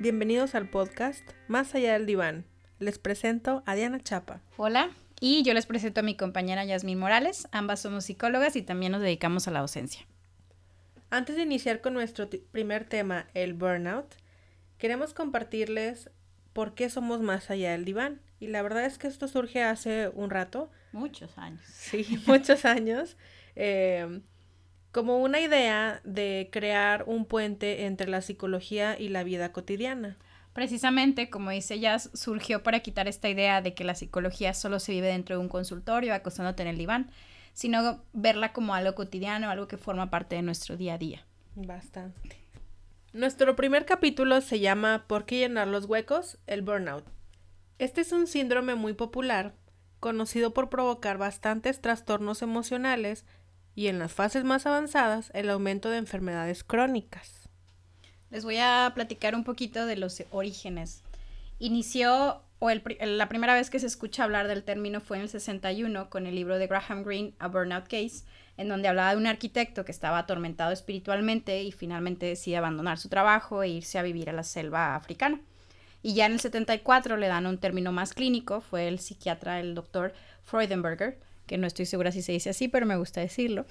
Bienvenidos al podcast Más allá del diván. Les presento a Diana Chapa. Hola, y yo les presento a mi compañera Yasmín Morales. Ambas somos psicólogas y también nos dedicamos a la docencia. Antes de iniciar con nuestro primer tema, el burnout, queremos compartirles por qué somos más allá del diván. Y la verdad es que esto surge hace un rato. Muchos años. Sí, muchos años. Eh, como una idea de crear un puente entre la psicología y la vida cotidiana. Precisamente, como dice ella, surgió para quitar esta idea de que la psicología solo se vive dentro de un consultorio, acostándote en el diván, sino verla como algo cotidiano, algo que forma parte de nuestro día a día. Bastante. Nuestro primer capítulo se llama ¿Por qué llenar los huecos? El burnout. Este es un síndrome muy popular, conocido por provocar bastantes trastornos emocionales y en las fases más avanzadas el aumento de enfermedades crónicas. Les voy a platicar un poquito de los orígenes. Inició, o la primera vez que se escucha hablar del término fue en el 61 con el libro de Graham Greene, A Burnout Case, en donde hablaba de un arquitecto que estaba atormentado espiritualmente y finalmente decide abandonar su trabajo e irse a vivir a la selva africana. Y ya en el 74 le dan un término más clínico, fue el psiquiatra, el doctor Freudenberger, que no estoy segura si se dice así, pero me gusta decirlo.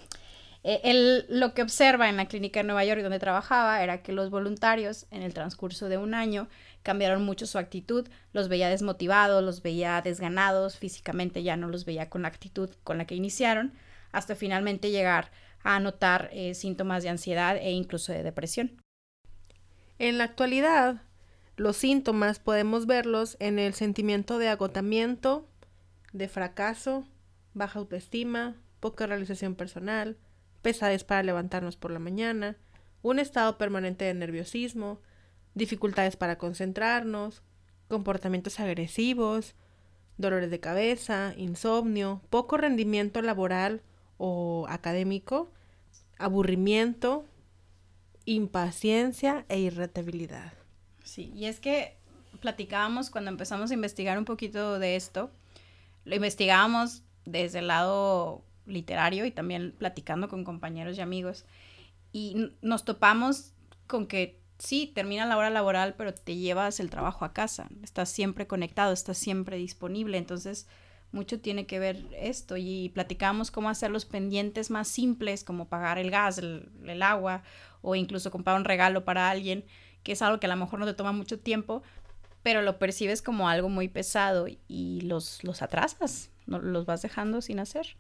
Eh, él lo que observa en la clínica de Nueva York donde trabajaba era que los voluntarios en el transcurso de un año cambiaron mucho su actitud, los veía desmotivados, los veía desganados, físicamente ya no los veía con la actitud con la que iniciaron, hasta finalmente llegar a notar eh, síntomas de ansiedad e incluso de depresión. En la actualidad, los síntomas podemos verlos en el sentimiento de agotamiento, de fracaso, baja autoestima, poca realización personal, pesadez para levantarnos por la mañana, un estado permanente de nerviosismo, dificultades para concentrarnos, comportamientos agresivos, dolores de cabeza, insomnio, poco rendimiento laboral o académico, aburrimiento, impaciencia e irritabilidad. Sí, y es que platicábamos cuando empezamos a investigar un poquito de esto, lo investigábamos desde el lado literario y también platicando con compañeros y amigos. Y nos topamos con que sí, termina la hora laboral, pero te llevas el trabajo a casa. Estás siempre conectado, estás siempre disponible. Entonces, mucho tiene que ver esto. Y platicamos cómo hacer los pendientes más simples, como pagar el gas, el, agua, o incluso comprar un regalo para alguien, que es algo que a lo mejor no te toma mucho tiempo, pero lo percibes como algo muy pesado y los, los atrasas no, los vas dejando sin hacer.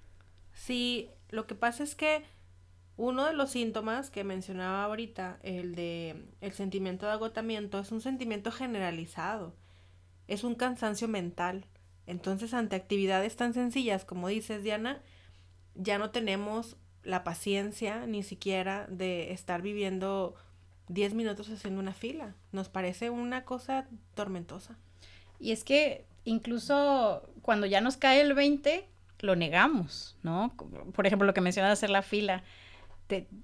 Sí, lo que pasa es que uno de los síntomas que mencionaba ahorita, el de el sentimiento de agotamiento, es un sentimiento generalizado. Es un cansancio mental. Entonces, ante actividades tan sencillas como dices, Diana, ya no tenemos la paciencia ni siquiera de estar viviendo 10 minutos haciendo una fila. Nos parece una cosa tormentosa. Y es que incluso cuando ya nos cae el 20, lo negamos, ¿no? Por ejemplo, lo que mencionas de hacer la fila.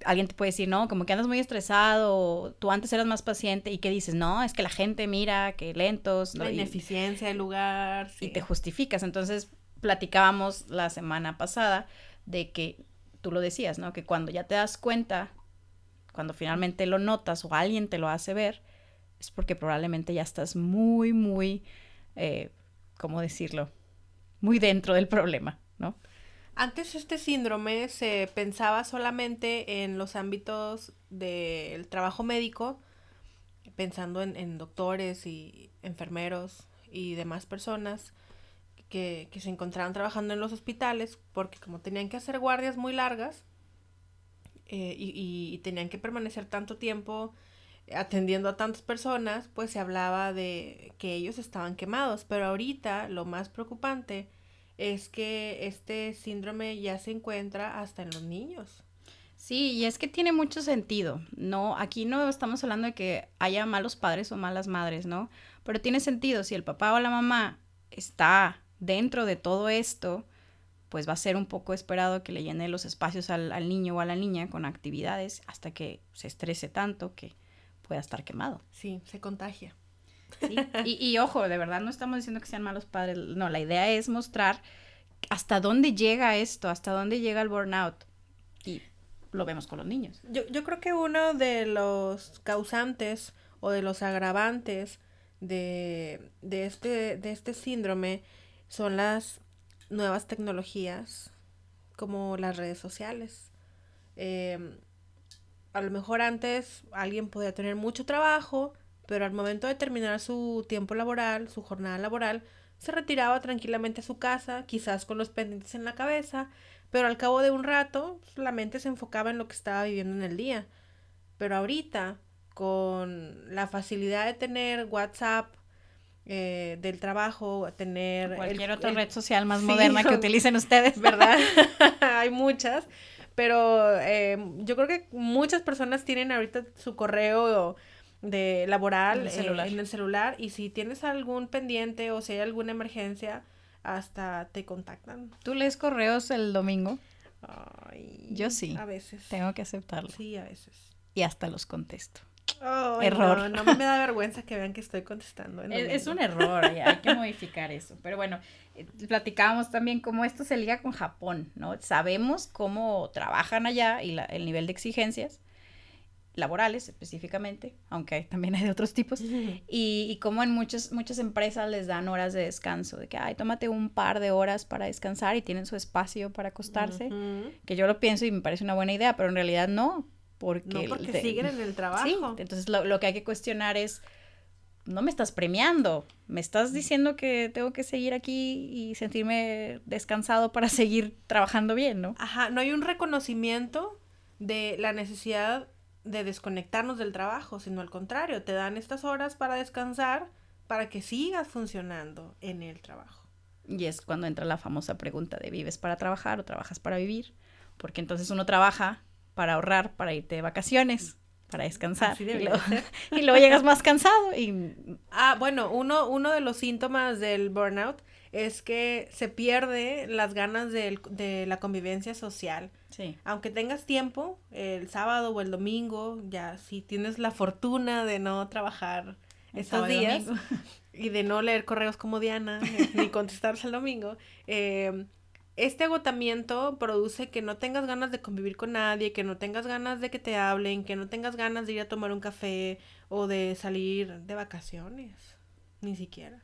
alguien te puede decir, no, como que andas muy estresado, tú antes eras más paciente y que dices, no, es que la gente mira, que lentos. La ineficiencia del lugar. Y te justificas. Entonces, platicábamos la semana pasada de que tú lo decías, ¿no? Que cuando ya te das cuenta, cuando finalmente lo notas o alguien te lo hace ver, es porque probablemente ya estás muy, muy eh, ¿cómo decirlo? Muy dentro del problema, ¿no? Antes este síndrome se pensaba solamente en los ámbitos del trabajo médico, pensando en, doctores y enfermeros y demás personas que, se encontraban trabajando en los hospitales, porque como tenían que hacer guardias muy largas eh, y, y, tenían que permanecer tanto tiempo atendiendo a tantas personas, pues se hablaba de que ellos estaban quemados, pero ahorita lo más preocupante es que este síndrome ya se encuentra hasta en los niños. Sí, y es que tiene mucho sentido, ¿no? Aquí no estamos hablando de que haya malos padres o malas madres, ¿no? Pero tiene sentido, si el papá o la mamá está dentro de todo esto, pues va a ser un poco esperado que le llene los espacios al, al niño o a la niña con actividades hasta que se estrese tanto que pueda estar quemado. Sí, se contagia. Sí. Y, ojo, de verdad no estamos diciendo que sean malos padres, no, la idea es mostrar hasta dónde llega esto, hasta dónde llega el burnout. Y lo vemos con los niños. Yo, yo creo que uno de los causantes o de los agravantes de, de, este, de este síndrome son las nuevas tecnologías como las redes sociales. Em, a lo mejor antes alguien podía tener mucho trabajo, pero al momento de terminar su tiempo laboral, su jornada laboral, se retiraba tranquilamente a su casa, quizás con los pendientes en la cabeza, pero al cabo de un rato pues, la mente se enfocaba en lo que estaba viviendo en el día. Pero ahorita, con la facilidad de tener WhatsApp, eh, del trabajo, tener... Cualquier otra red social más moderna que utilicen ustedes. ¿Verdad? Hay muchas, pero eh, yo creo que muchas personas tienen ahorita su correo de laboral en el, celular. en el celular y si tienes algún pendiente o si hay alguna emergencia, hasta te contactan. ¿Tú lees correos el domingo? Ay, Yo sí. A veces. Tengo que aceptarlo. Sí, a veces. Y hasta los contesto. Error. No, me da vergüenza que vean que estoy contestando. Es, un error, hay, que modificar eso. Pero bueno, eh, platicábamos también cómo esto se liga con Japón, ¿no? Sabemos cómo trabajan allá y el nivel de exigencias laborales específicamente, aunque también hay de otros tipos, y, y como en muchas, muchas empresas les dan horas de descanso, de que, ay, tómate un par de horas para descansar y tienen su espacio para acostarse, que yo lo pienso y me parece una buena idea, pero en realidad no, porque... No, porque siguen en el trabajo. entonces lo, lo que hay que cuestionar es, no me estás premiando, me estás diciendo que tengo que seguir aquí y sentirme descansado para seguir trabajando bien, ¿no? Ajá, no hay un reconocimiento de la necesidad de desconectarnos del trabajo, sino al contrario, te dan estas horas para descansar para que sigas funcionando en el trabajo. Y es cuando entra la famosa pregunta de ¿vives para trabajar o trabajas para vivir? Porque entonces uno trabaja para ahorrar, para irte de vacaciones, para descansar. Y luego, y luego, llegas más cansado. Y... Ah, bueno, uno, uno de los síntomas del burnout es que se pierde las ganas de, de la convivencia social. Sí. Aunque tengas tiempo, el sábado o el domingo, ya si tienes la fortuna de no trabajar estos días y, de no leer correos como Diana, ni contestarse el domingo, eh, este agotamiento produce que no tengas ganas de convivir con nadie, que no tengas ganas de que te hablen, que no tengas ganas de ir a tomar un café o de salir de vacaciones, ni siquiera.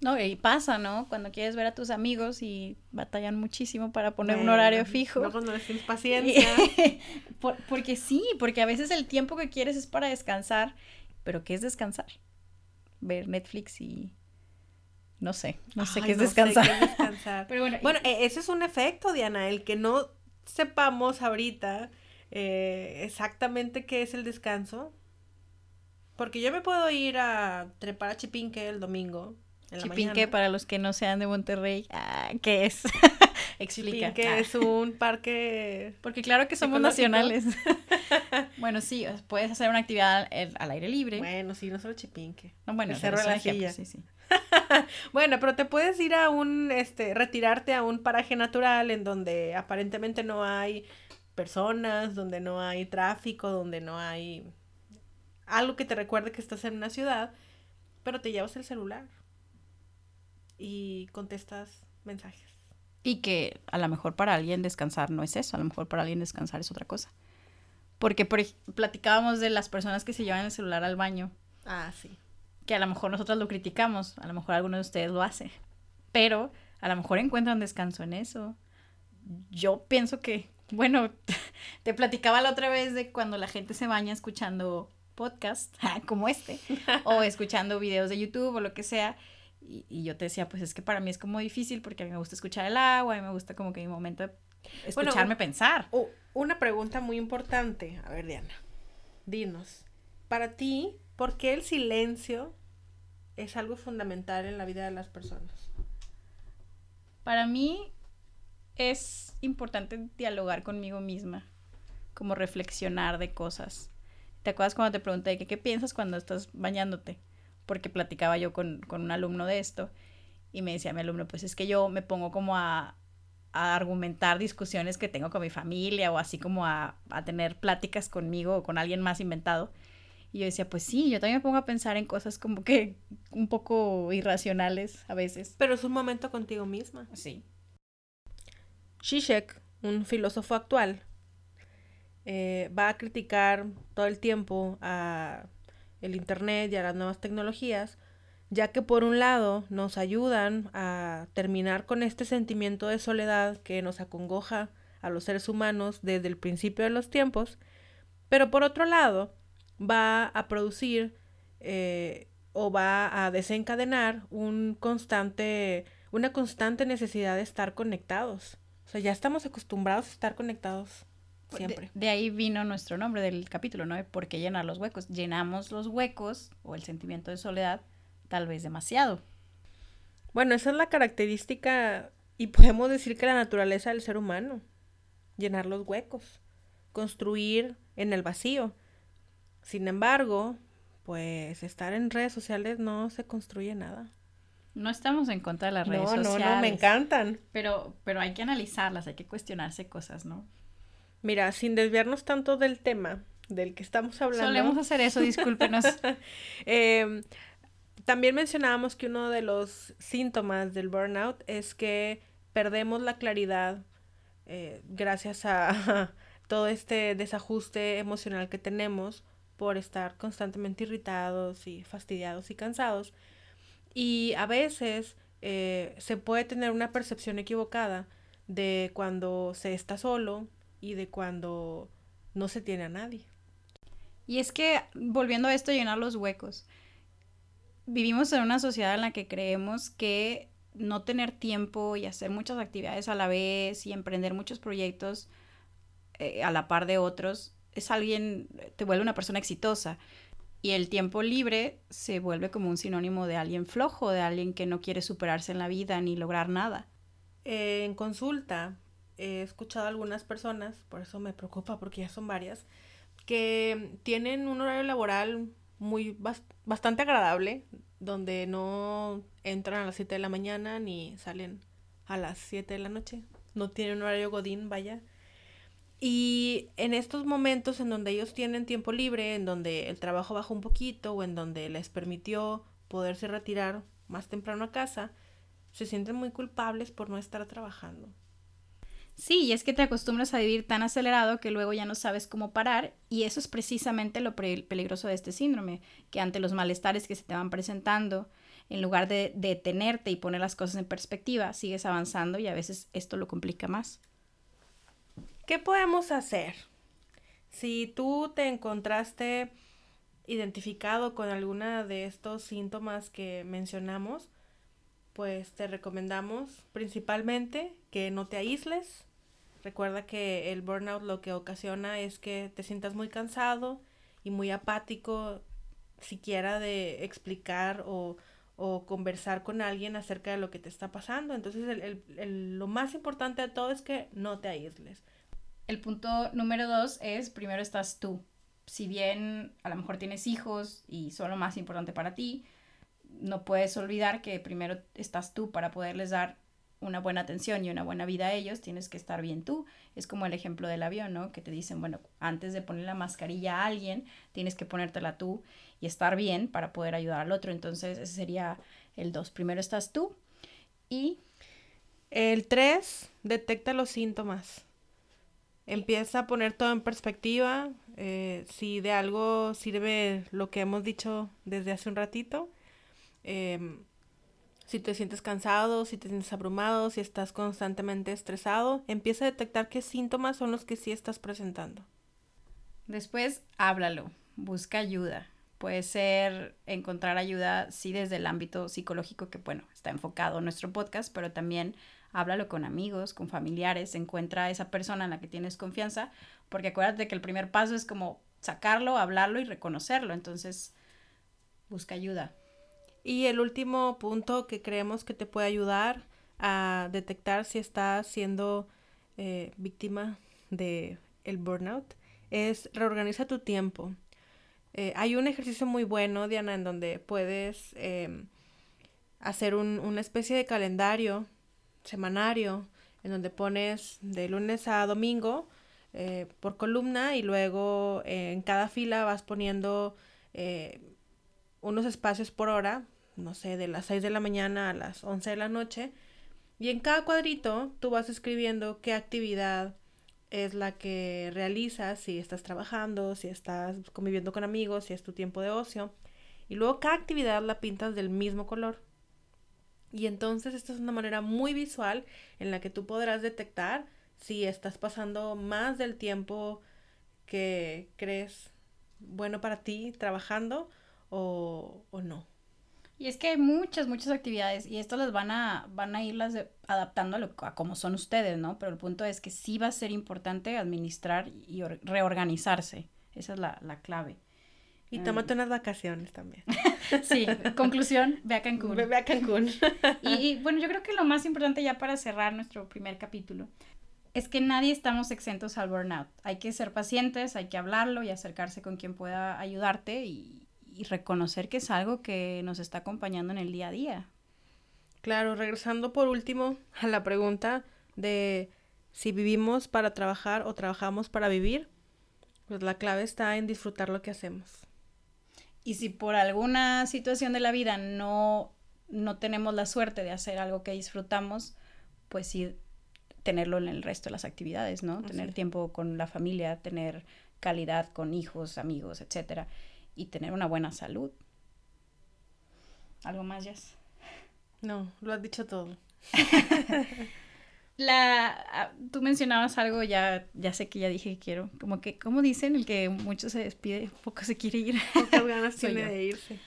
No, y pasa, ¿no? Cuando quieres ver a tus amigos y batallan muchísimo para poner un horario fijo. No cuando les tienes paciencia. porque sí, porque a veces el tiempo que quieres es para descansar, pero ¿qué es descansar? Ver Netflix y no sé, no sé qué es descansar. Pero bueno, bueno e, ese es un efecto, Diana, el que no sepamos ahorita eh, exactamente qué es el descanso. Porque yo me puedo ir a trepar a Chipinque el domingo. Chipinque, para los que no sean de Monterrey, ah, ¿qué es? Explica. Chipinque ah. es un parque. Porque claro que somos nacionales. bueno, sí, puedes hacer una actividad al, aire libre. Bueno, sí, no solo Chipinque. No, bueno, Cerro la Silla. Sí, sí. bueno, pero te puedes ir a un, este, retirarte a un paraje natural en donde aparentemente no hay personas, donde no hay tráfico, donde no hay algo que te recuerde que estás en una ciudad, pero te llevas el celular y contestas mensajes. Y que a lo mejor para alguien descansar no es eso, a lo mejor para alguien descansar es otra cosa. Porque por, platicábamos de las personas que se llevan el celular al baño. Ah, sí que a lo mejor nosotros lo criticamos, a lo mejor alguno de ustedes lo hace, pero a lo mejor encuentran descanso en eso. Yo pienso que, bueno, te platicaba la otra vez de cuando la gente se baña escuchando podcast como este, o escuchando videos de YouTube o lo que sea, y, yo te decía, pues es que para mí es como difícil porque a mí me gusta escuchar el agua, a mí me gusta como que mi momento de escucharme pensar. una pregunta muy importante, a ver Diana, dinos, para ti, ¿Por qué el silencio es algo fundamental en la vida de las personas? Para mí es importante dialogar conmigo misma, como reflexionar de cosas. ¿Te acuerdas cuando te pregunté qué piensas cuando estás bañándote? Porque platicaba yo con, un alumno de esto y me decía mi alumno, pues es que yo me pongo como a, argumentar discusiones que tengo con mi familia o así como a, a tener pláticas conmigo o con alguien más inventado. Y yo decía, pues sí, yo también me pongo a pensar en cosas como que un poco irracionales a veces. Pero es un momento contigo misma. Sí. Zizek, un filósofo actual, eh, va a criticar todo el tiempo a el Internet y a las nuevas tecnologías, ya que por un lado nos ayudan a terminar con este sentimiento de soledad que nos acongoja a los seres humanos desde el principio de los tiempos, pero por otro lado va a producir eh, o va a desencadenar un constante, una constante necesidad de estar conectados. O sea, ya estamos acostumbrados a estar conectados pues, siempre. De, ahí vino nuestro nombre del capítulo, ¿no? ¿Por qué llenar los huecos? Llenamos los huecos o el sentimiento de soledad tal vez demasiado. Bueno, esa es la característica y podemos decir que la naturaleza del ser humano, llenar los huecos, construir en el vacío. Sin embargo, pues estar en redes sociales no se construye nada. No estamos en contra de las redes sociales. No, no, no, me encantan. Pero, pero hay que analizarlas, hay que cuestionarse cosas, ¿no? Mira, sin desviarnos tanto del tema del que estamos hablando. Solemos hacer eso, discúlpenos. Em, también mencionábamos que uno de los síntomas del burnout es que perdemos la claridad eh, gracias a todo este desajuste emocional que tenemos por estar constantemente irritados y fastidiados y cansados. Y a veces eh, se puede tener una percepción equivocada de cuando se está solo y de cuando no se tiene a nadie. Y es que, volviendo a esto, llenar los huecos vivimos en una sociedad en la que creemos que no tener tiempo y hacer muchas actividades a la vez y emprender muchos proyectos eh, a la par de otros es alguien, te vuelve una persona exitosa. Y el tiempo libre se vuelve como un sinónimo de alguien flojo, de alguien que no quiere superarse en la vida ni lograr nada. en consulta he escuchado a algunas personas, por eso me preocupa porque ya son varias, que tienen un horario laboral muy bastante agradable, donde no entran a las 7 de la mañana ni salen a las 7 de la noche. No tienen horario godín, vaya. Y en estos momentos en donde ellos tienen tiempo libre, en donde el trabajo bajó un poquito o en donde les permitió poderse retirar más temprano a casa, se sienten muy culpables por no estar trabajando. Sí, y es que te acostumbras a vivir tan acelerado que luego ya no sabes cómo parar y eso es precisamente lo peligroso de este síndrome, que ante los malestares que se te van presentando, en lugar de detenerte y poner las cosas en perspectiva, sigues avanzando y a veces esto lo complica más. ¿Qué podemos hacer? Si tú te encontraste identificado con alguna de estos síntomas que mencionamos, pues te recomendamos principalmente que no te aísles. Recuerda que el burnout lo que ocasiona es que te sientas muy cansado y muy apático siquiera de explicar o, conversar con alguien acerca de lo que te está pasando. Entonces lo más importante de todo es que no te aísles. El punto número dos es, primero estás tú. Si bien a lo mejor tienes hijos y son lo más importante para ti, no puedes olvidar que primero estás tú para poderles dar una buena atención y una buena vida a ellos, tienes que estar bien tú. Es como el ejemplo del avión, ¿no? Que te dicen, bueno, antes de poner la mascarilla a alguien, tienes que ponértela tú y estar bien para poder ayudar al otro. Entonces, ese sería el dos. Primero estás tú y... El tres, detecta los síntomas. Empieza a poner todo en perspectiva. Eh, si de algo sirve lo que hemos dicho desde hace un ratito, Em, si te sientes cansado, si te sientes abrumado, si estás constantemente estresado, empieza a detectar qué síntomas son los que sí estás presentando. Después, háblalo, busca ayuda. Puede ser encontrar ayuda, sí, desde el ámbito psicológico, que bueno, está enfocado en nuestro podcast, pero también háblalo con amigos, con familiares, encuentra a esa persona en la que tienes confianza, porque acuérdate que el primer paso es como sacarlo, hablarlo y reconocerlo. Entonces, busca ayuda. Y el último punto que creemos que te puede ayudar a detectar si estás siendo eh, víctima de el burnout es reorganiza tu tiempo. Eh, hay un ejercicio muy bueno, Diana, en donde puedes em, hacer un, una especie de calendario semanario en donde pones de lunes a domingo eh, por columna y luego en cada fila vas poniendo unos espacios por hora no sé, de las 6 de la mañana a las 11 de la noche. Y en cada cuadrito tú vas escribiendo qué actividad es la que realizas si estás trabajando, si estás conviviendo con amigos, si es tu tiempo de ocio. Y luego cada actividad la pintas del mismo color. Y entonces esta es una manera muy visual en la que tú podrás detectar si estás pasando más del tiempo que crees bueno para ti trabajando o, o no. Y es que hay muchas, muchas actividades y esto las van a, van a irlas adaptando a, lo, a como son ustedes, ¿no? Pero el punto es que sí va a ser importante administrar y reorganizarse. Esa es la, la clave. Y tómate unas vacaciones también. sí, conclusión, ve a Cancún. Ve, a Cancún. y, bueno, yo creo que lo más importante ya para cerrar nuestro primer capítulo es que nadie estamos exentos al burnout. Hay que ser pacientes, hay que hablarlo y acercarse con quien pueda ayudarte y, y reconocer que es algo que nos está acompañando en el día a día. Claro, regresando por último a la pregunta de si vivimos para trabajar o trabajamos para vivir, pues la clave está en disfrutar lo que hacemos. Y si por alguna situación de la vida no, no tenemos la suerte de hacer algo que disfrutamos, pues sí tenerlo en el resto de las actividades, ¿no? Tener tiempo con la familia, tener calidad con hijos, amigos, etcétera y tener una buena salud. ¿Algo más, Jess? No, lo has dicho todo. La, ah, tú mencionabas algo, ya, ya sé que ya dije que quiero, como que, ¿cómo dicen? El que mucho se despide, poco se quiere ir. Pocas ganas tiene de irse.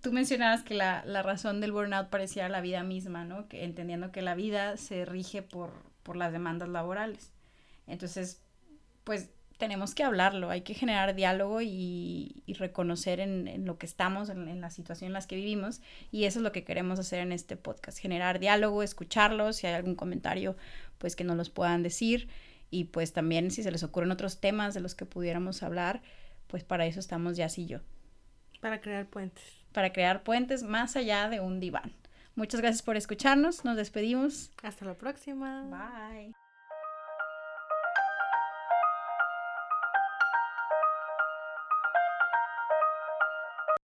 Tú mencionabas que la, la, razón del burnout parecía la vida misma, ¿no? Que entendiendo que la vida se rige por, por las demandas laborales. Entonces, pues tenemos que hablarlo, hay que generar diálogo y, reconocer en, lo que estamos, en, la situación en la que vivimos. Y eso es lo que queremos hacer en este podcast, generar diálogo, escucharlos, si hay algún comentario, pues que nos los puedan decir. Y pues también si se les ocurren otros temas de los que pudiéramos hablar, pues para eso estamos ya y yo. Para crear puentes. Para crear puentes más allá de un diván. Muchas gracias por escucharnos, nos despedimos. Hasta la próxima. Bye.